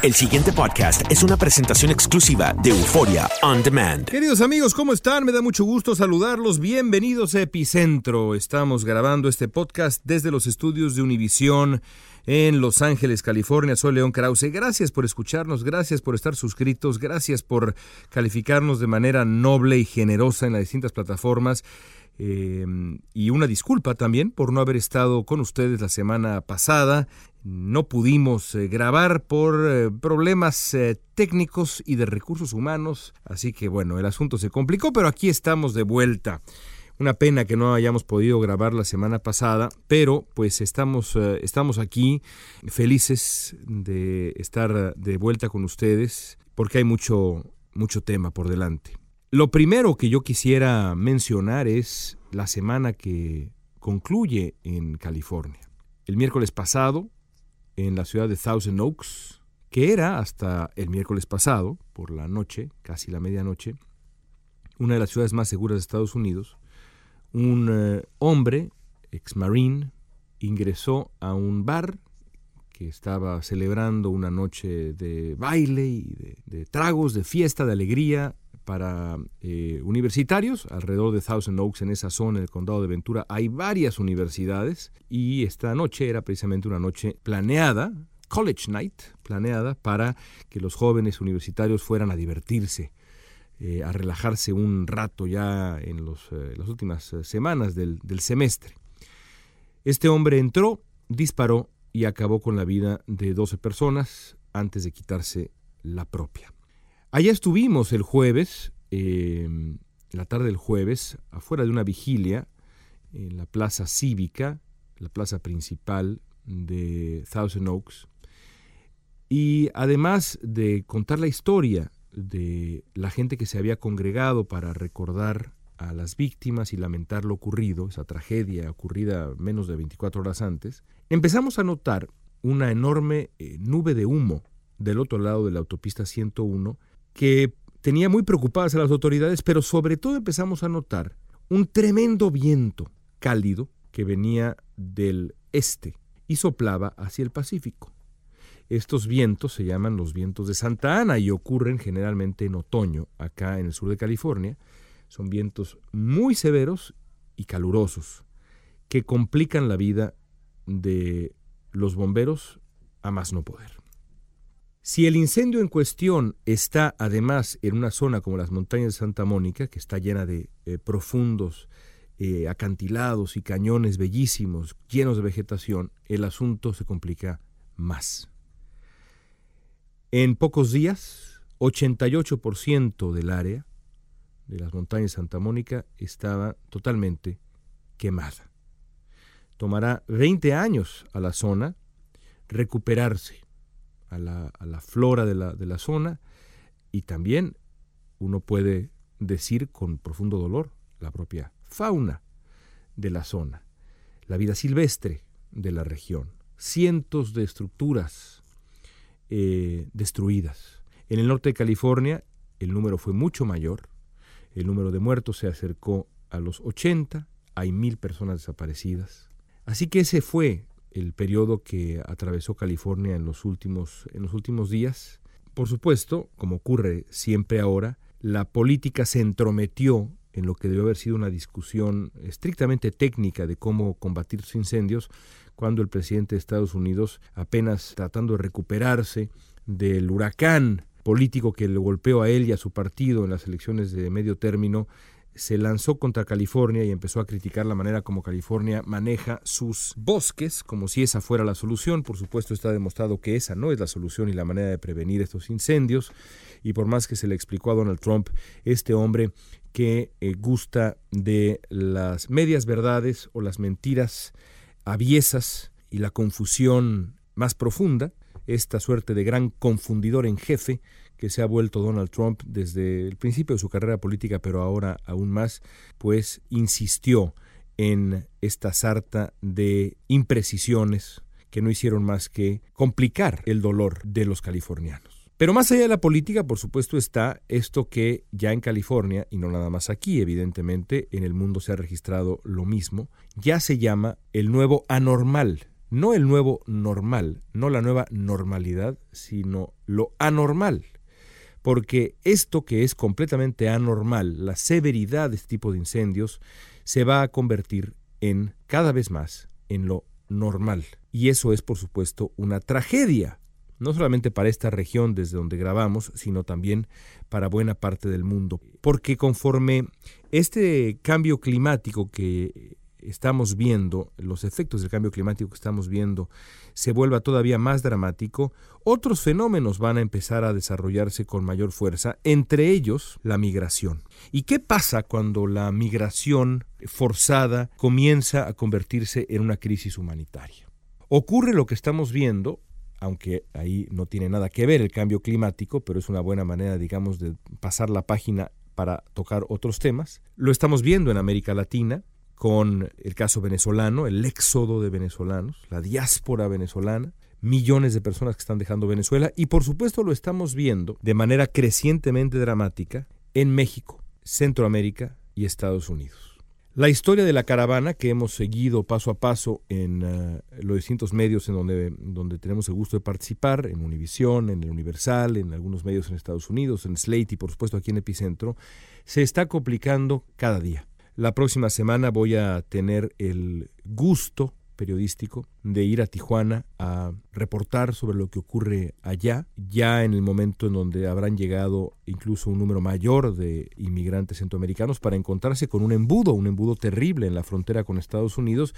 El siguiente podcast es una presentación exclusiva de Euforia On Demand. Queridos amigos, ¿cómo están? Me da mucho gusto saludarlos. Bienvenidos a Epicentro. Estamos grabando este podcast desde los estudios de Univisión en Los Ángeles, California. Soy León Krause. Gracias por escucharnos, gracias por estar suscritos, gracias por calificarnos de manera noble y generosa en las distintas plataformas. Eh, y una disculpa también por no haber estado con ustedes la semana pasada. No pudimos eh, grabar por eh, problemas técnicos y de recursos humanos, así que bueno, el asunto se complicó, pero aquí estamos de vuelta. Una pena que no hayamos podido grabar la semana pasada, pero pues estamos, estamos aquí felices de estar de vuelta con ustedes porque hay mucho, mucho tema por delante. Lo primero que yo quisiera mencionar es la semana que concluye en California. El miércoles pasado, en la ciudad de Thousand Oaks, que era hasta el miércoles pasado, por la noche, casi la medianoche, una de las ciudades más seguras de Estados Unidos, un eh, hombre, ex marine, ingresó a un bar que estaba celebrando una noche de baile y de, de tragos, de fiesta, de alegría para eh, universitarios. Alrededor de Thousand Oaks, en esa zona, en el condado de Ventura, hay varias universidades y esta noche era precisamente una noche planeada, College Night, planeada para que los jóvenes universitarios fueran a divertirse. Eh, a relajarse un rato ya en los, eh, las últimas semanas del, del semestre. Este hombre entró, disparó y acabó con la vida de 12 personas antes de quitarse la propia. Allá estuvimos el jueves, eh, la tarde del jueves, afuera de una vigilia en la plaza cívica, la plaza principal de Thousand Oaks. Y además de contar la historia de la gente que se había congregado para recordar a las víctimas y lamentar lo ocurrido, esa tragedia ocurrida menos de 24 horas antes, empezamos a notar una enorme eh, nube de humo del otro lado de la autopista 101 que tenía muy preocupadas a las autoridades, pero sobre todo empezamos a notar un tremendo viento cálido que venía del este y soplaba hacia el Pacífico. Estos vientos se llaman los vientos de Santa Ana y ocurren generalmente en otoño acá en el sur de California. Son vientos muy severos y calurosos que complican la vida de los bomberos a más no poder. Si el incendio en cuestión está además en una zona como las montañas de Santa Mónica, que está llena de eh, profundos eh, acantilados y cañones bellísimos, llenos de vegetación, el asunto se complica más. En pocos días, 88% del área de las montañas de Santa Mónica estaba totalmente quemada. Tomará 20 años a la zona recuperarse a la, flora de la, de la zona y también uno puede decir con profundo dolor la propia fauna de la zona, la vida silvestre de la región, cientos de estructuras eh, destruidas. En el norte de California el número fue mucho mayor, el número de muertos se acercó a los 80, hay mil personas desaparecidas. Así que ese fue el periodo que atravesó California en los últimos, en los últimos días. Por supuesto, como ocurre siempre ahora, la política se entrometió en lo que debió haber sido una discusión estrictamente técnica de cómo combatir sus incendios, cuando el presidente de Estados Unidos, apenas tratando de recuperarse del huracán político que le golpeó a él y a su partido en las elecciones de medio término, se lanzó contra California y empezó a criticar la manera como California maneja sus bosques, como si esa fuera la solución. Por supuesto está demostrado que esa no es la solución y la manera de prevenir estos incendios. Y por más que se le explicó a Donald Trump, este hombre que eh, gusta de las medias verdades o las mentiras aviesas y la confusión más profunda, esta suerte de gran confundidor en jefe que se ha vuelto Donald Trump desde el principio de su carrera política, pero ahora aún más, pues insistió en esta sarta de imprecisiones que no hicieron más que complicar el dolor de los californianos. Pero más allá de la política, por supuesto, está esto que ya en California, y no nada más aquí, evidentemente, en el mundo se ha registrado lo mismo, ya se llama el nuevo anormal, no el nuevo normal, no la nueva normalidad, sino lo anormal porque esto que es completamente anormal, la severidad de este tipo de incendios, se va a convertir en cada vez más en lo normal. Y eso es, por supuesto, una tragedia, no solamente para esta región desde donde grabamos, sino también para buena parte del mundo. Porque conforme este cambio climático que estamos viendo, los efectos del cambio climático que estamos viendo, se vuelva todavía más dramático, otros fenómenos van a empezar a desarrollarse con mayor fuerza, entre ellos la migración. ¿Y qué pasa cuando la migración forzada comienza a convertirse en una crisis humanitaria? Ocurre lo que estamos viendo, aunque ahí no tiene nada que ver el cambio climático, pero es una buena manera, digamos, de pasar la página para tocar otros temas. Lo estamos viendo en América Latina, con el caso venezolano, el éxodo de venezolanos, la diáspora venezolana, millones de personas que están dejando Venezuela y por supuesto lo estamos viendo de manera crecientemente dramática en México, Centroamérica y Estados Unidos. La historia de la caravana que hemos seguido paso a paso en eh, los distintos medios en donde, donde tenemos el gusto de participar, en Univisión, en el Universal, en algunos medios en Estados Unidos, en Slate y por supuesto aquí en Epicentro, se está complicando cada día. La próxima semana voy a tener el gusto periodístico de ir a Tijuana a reportar sobre lo que ocurre allá, ya en el momento en donde habrán llegado incluso un número mayor de inmigrantes centroamericanos para encontrarse con un embudo, un embudo terrible en la frontera con Estados Unidos,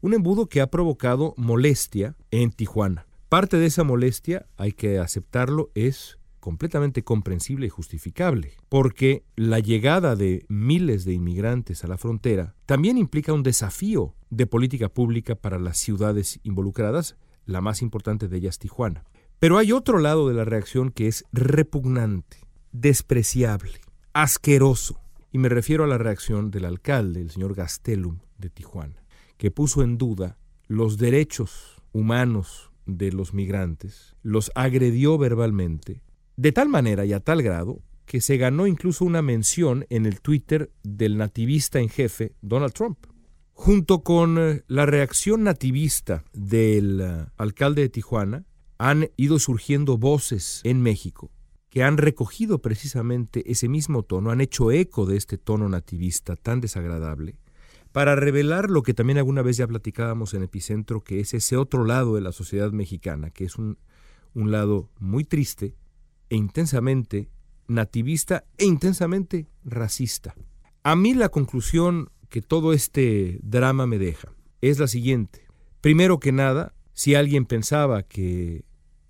un embudo que ha provocado molestia en Tijuana. Parte de esa molestia, hay que aceptarlo, es completamente comprensible y justificable, porque la llegada de miles de inmigrantes a la frontera también implica un desafío de política pública para las ciudades involucradas, la más importante de ellas Tijuana. Pero hay otro lado de la reacción que es repugnante, despreciable, asqueroso, y me refiero a la reacción del alcalde, el señor Gastelum de Tijuana, que puso en duda los derechos humanos de los migrantes, los agredió verbalmente de tal manera y a tal grado que se ganó incluso una mención en el Twitter del nativista en jefe Donald Trump. Junto con eh, la reacción nativista del eh, alcalde de Tijuana, han ido surgiendo voces en México que han recogido precisamente ese mismo tono, han hecho eco de este tono nativista tan desagradable, para revelar lo que también alguna vez ya platicábamos en Epicentro, que es ese otro lado de la sociedad mexicana, que es un, un lado muy triste, e intensamente nativista e intensamente racista. A mí la conclusión que todo este drama me deja es la siguiente. Primero que nada, si alguien pensaba que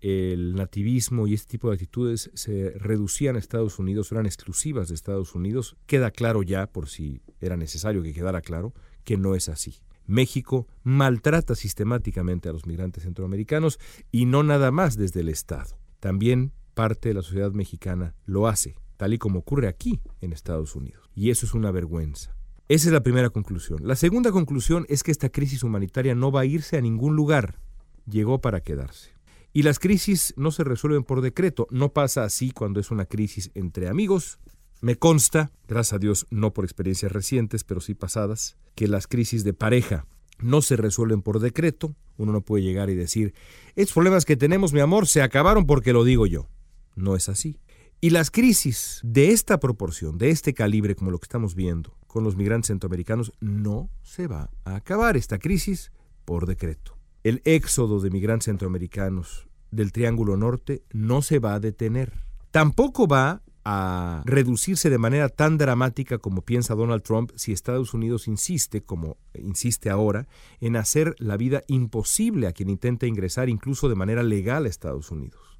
el nativismo y este tipo de actitudes se reducían a Estados Unidos, eran exclusivas de Estados Unidos, queda claro ya, por si era necesario que quedara claro, que no es así. México maltrata sistemáticamente a los migrantes centroamericanos y no nada más desde el Estado. También parte de la sociedad mexicana lo hace, tal y como ocurre aquí en Estados Unidos. Y eso es una vergüenza. Esa es la primera conclusión. La segunda conclusión es que esta crisis humanitaria no va a irse a ningún lugar. Llegó para quedarse. Y las crisis no se resuelven por decreto. No pasa así cuando es una crisis entre amigos. Me consta, gracias a Dios, no por experiencias recientes, pero sí pasadas, que las crisis de pareja no se resuelven por decreto. Uno no puede llegar y decir, estos problemas que tenemos, mi amor, se acabaron porque lo digo yo. No es así. Y las crisis de esta proporción, de este calibre, como lo que estamos viendo con los migrantes centroamericanos, no se va a acabar esta crisis por decreto. El éxodo de migrantes centroamericanos del Triángulo Norte no se va a detener. Tampoco va a reducirse de manera tan dramática como piensa Donald Trump si Estados Unidos insiste, como insiste ahora, en hacer la vida imposible a quien intenta ingresar incluso de manera legal a Estados Unidos.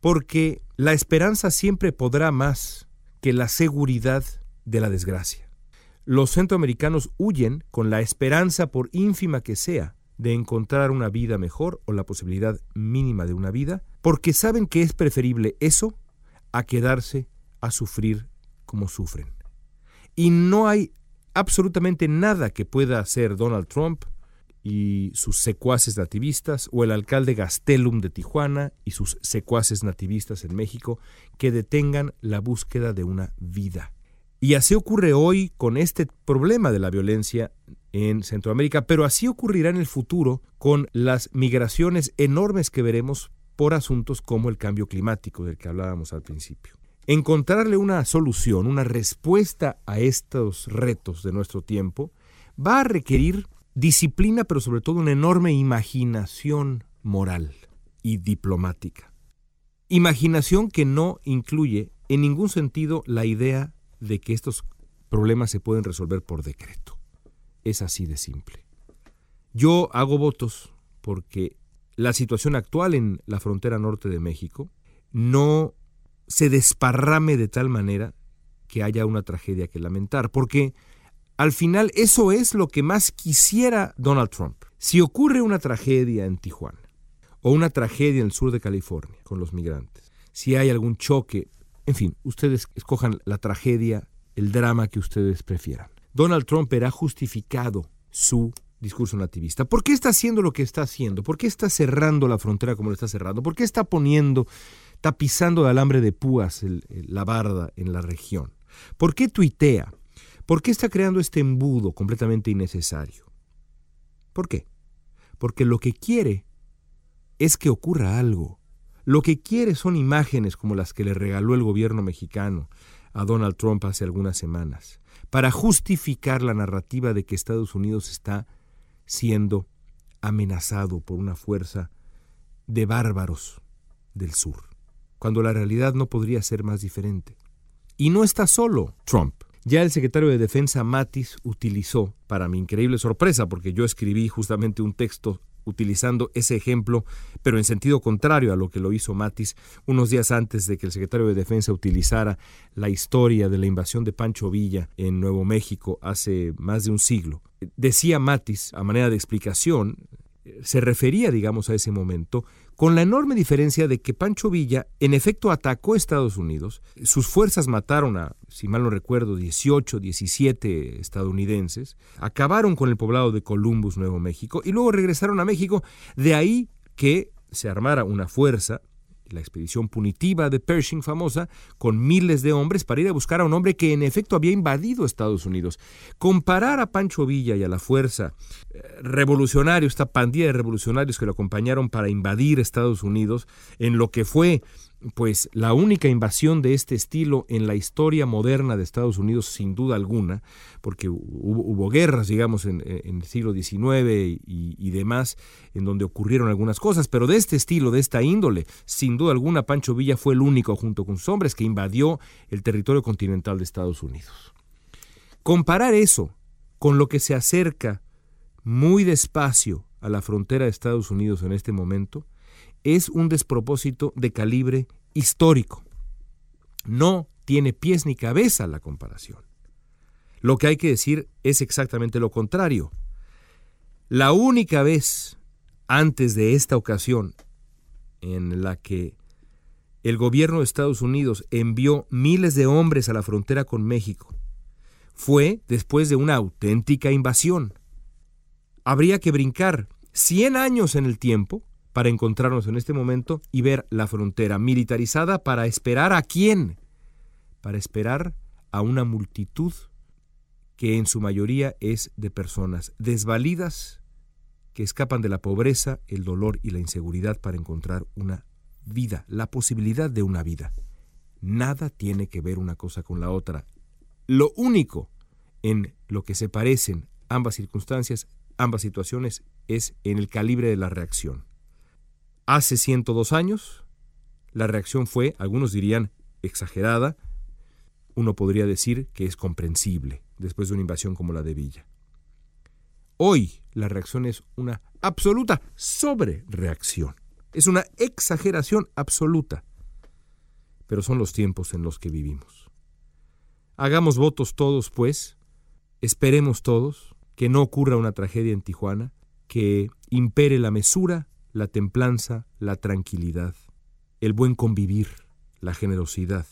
Porque la esperanza siempre podrá más que la seguridad de la desgracia. Los centroamericanos huyen con la esperanza, por ínfima que sea, de encontrar una vida mejor o la posibilidad mínima de una vida, porque saben que es preferible eso a quedarse a sufrir como sufren. Y no hay absolutamente nada que pueda hacer Donald Trump y sus secuaces nativistas o el alcalde Gastelum de Tijuana y sus secuaces nativistas en México que detengan la búsqueda de una vida. Y así ocurre hoy con este problema de la violencia en Centroamérica, pero así ocurrirá en el futuro con las migraciones enormes que veremos por asuntos como el cambio climático del que hablábamos al principio. Encontrarle una solución, una respuesta a estos retos de nuestro tiempo, va a requerir disciplina, pero sobre todo una enorme imaginación moral y diplomática. Imaginación que no incluye en ningún sentido la idea de que estos problemas se pueden resolver por decreto. Es así de simple. Yo hago votos porque la situación actual en la frontera norte de México no se desparrame de tal manera que haya una tragedia que lamentar, porque al final eso es lo que más quisiera Donald Trump. Si ocurre una tragedia en Tijuana o una tragedia en el sur de California con los migrantes, si hay algún choque, en fin, ustedes escojan la tragedia, el drama que ustedes prefieran. Donald Trump verá justificado su discurso nativista? ¿Por qué está haciendo lo que está haciendo? ¿Por qué está cerrando la frontera como lo está cerrando? ¿Por qué está poniendo, tapizando de alambre de púas la barda en la región? ¿Por qué tuitea? ¿Por qué está creando este embudo completamente innecesario? ¿Por qué? Porque lo que quiere es que ocurra algo. Lo que quiere son imágenes como las que le regaló el gobierno mexicano a Donald Trump hace algunas semanas, para justificar la narrativa de que Estados Unidos está siendo amenazado por una fuerza de bárbaros del sur, cuando la realidad no podría ser más diferente. Y no está solo Trump. Ya el secretario de Defensa Mattis utilizó, para mi increíble sorpresa, porque yo escribí justamente un texto utilizando ese ejemplo, pero en sentido contrario a lo que lo hizo Matis unos días antes de que el secretario de Defensa utilizara la historia de la invasión de Pancho Villa en Nuevo México hace más de un siglo. Decía Matis, a manera de explicación, se refería, digamos, a ese momento, con la enorme diferencia de que Pancho Villa en efecto atacó a Estados Unidos, sus fuerzas mataron a, si mal no recuerdo, 18, 17 estadounidenses, acabaron con el poblado de Columbus, Nuevo México, y luego regresaron a México, de ahí que se armara una fuerza la expedición punitiva de Pershing famosa, con miles de hombres para ir a buscar a un hombre que en efecto había invadido Estados Unidos. Comparar a Pancho Villa y a la fuerza eh, revolucionaria, esta pandilla de revolucionarios que lo acompañaron para invadir Estados Unidos, en lo que fue pues la única invasión de este estilo en la historia moderna de Estados Unidos, sin duda alguna, porque hubo, guerras, digamos, en, el siglo XIX y, y, demás, en donde ocurrieron algunas cosas, pero de este estilo, de esta índole, sin duda alguna, Pancho Villa fue el único, junto con sus hombres, que invadió el territorio continental de Estados Unidos. Comparar eso con lo que se acerca muy despacio a la frontera de Estados Unidos en este momento, es un despropósito de calibre histórico. No tiene pies ni cabeza la comparación. Lo que hay que decir es exactamente lo contrario. La única vez antes de esta ocasión en la que el gobierno de Estados Unidos envió miles de hombres a la frontera con México fue después de una auténtica invasión. Habría que brincar 100 años en el tiempo para encontrarnos en este momento y ver la frontera militarizada para esperar a quién? Para esperar a una multitud que en su mayoría es de personas desvalidas que escapan de la pobreza, el dolor y la inseguridad para encontrar una vida, la posibilidad de una vida. Nada tiene que ver una cosa con la otra. Lo único en lo que se parecen ambas circunstancias, ambas situaciones, es en el calibre de la reacción. Hace 102 años, la reacción fue, algunos dirían, exagerada, uno podría decir que es comprensible después de una invasión como la de Villa. Hoy la reacción es una absoluta sobrereacción. Es una exageración absoluta. Pero son los tiempos en los que vivimos. Hagamos votos todos, pues, esperemos todos que no ocurra una tragedia en Tijuana, que impere la mesura, la templanza, la tranquilidad, el buen convivir, la generosidad.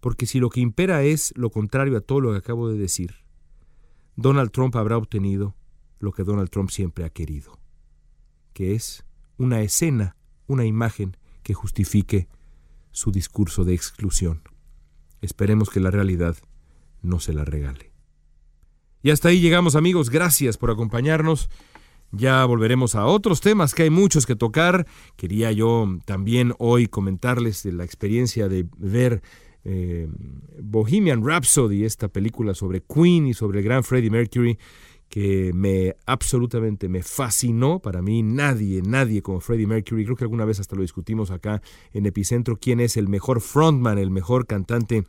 Porque si lo que impera es lo contrario a todo lo que acabo de decir, Donald Trump habrá obtenido lo que Donald Trump siempre ha querido, que es una escena, una imagen que justifique su discurso de exclusión. Esperemos que la realidad no se la regale. Y hasta ahí llegamos amigos, gracias por acompañarnos. Ya volveremos a otros temas que hay muchos que tocar. Quería yo también hoy comentarles de la experiencia de ver eh, Bohemian Rhapsody, esta película sobre Queen y sobre el gran Freddie Mercury, que me absolutamente me fascinó. Para mí nadie, nadie como Freddie Mercury. Creo que alguna vez hasta lo discutimos acá en Epicentro, quién es el mejor frontman, el mejor cantante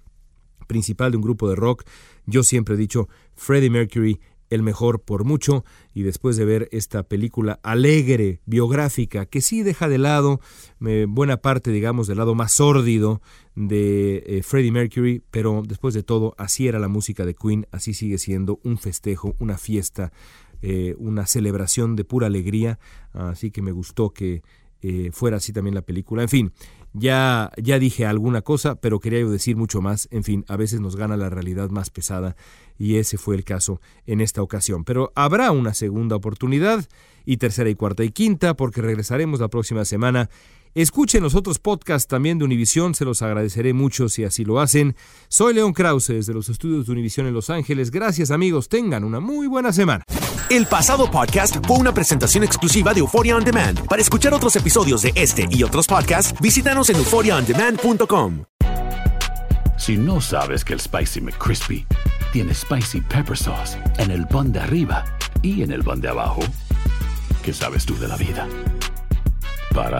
principal de un grupo de rock. Yo siempre he dicho, Freddie Mercury el mejor por mucho y después de ver esta película alegre, biográfica, que sí deja de lado eh, buena parte, digamos, del lado más sórdido de eh, Freddie Mercury, pero después de todo, así era la música de Queen, así sigue siendo un festejo, una fiesta, eh, una celebración de pura alegría, así que me gustó que fuera así también la película. En fin, ya, ya dije alguna cosa, pero quería yo decir mucho más. En fin, a veces nos gana la realidad más pesada y ese fue el caso en esta ocasión. Pero habrá una segunda oportunidad y tercera y cuarta y quinta porque regresaremos la próxima semana. Escuchen los otros podcasts también de Univisión, se los agradeceré mucho si así lo hacen. Soy León Krause desde los estudios de Univisión en Los Ángeles. Gracias amigos, tengan una muy buena semana. El pasado podcast fue una presentación exclusiva de Euphoria On Demand. Para escuchar otros episodios de este y otros podcasts, visítanos en euphoriaondemand.com. Si no sabes que el Spicy McCrispy tiene Spicy Pepper Sauce en el pan de arriba y en el pan de abajo, ¿qué sabes tú de la vida? Para,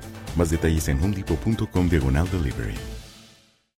Más detalles en homedepot.com diagonal delivery.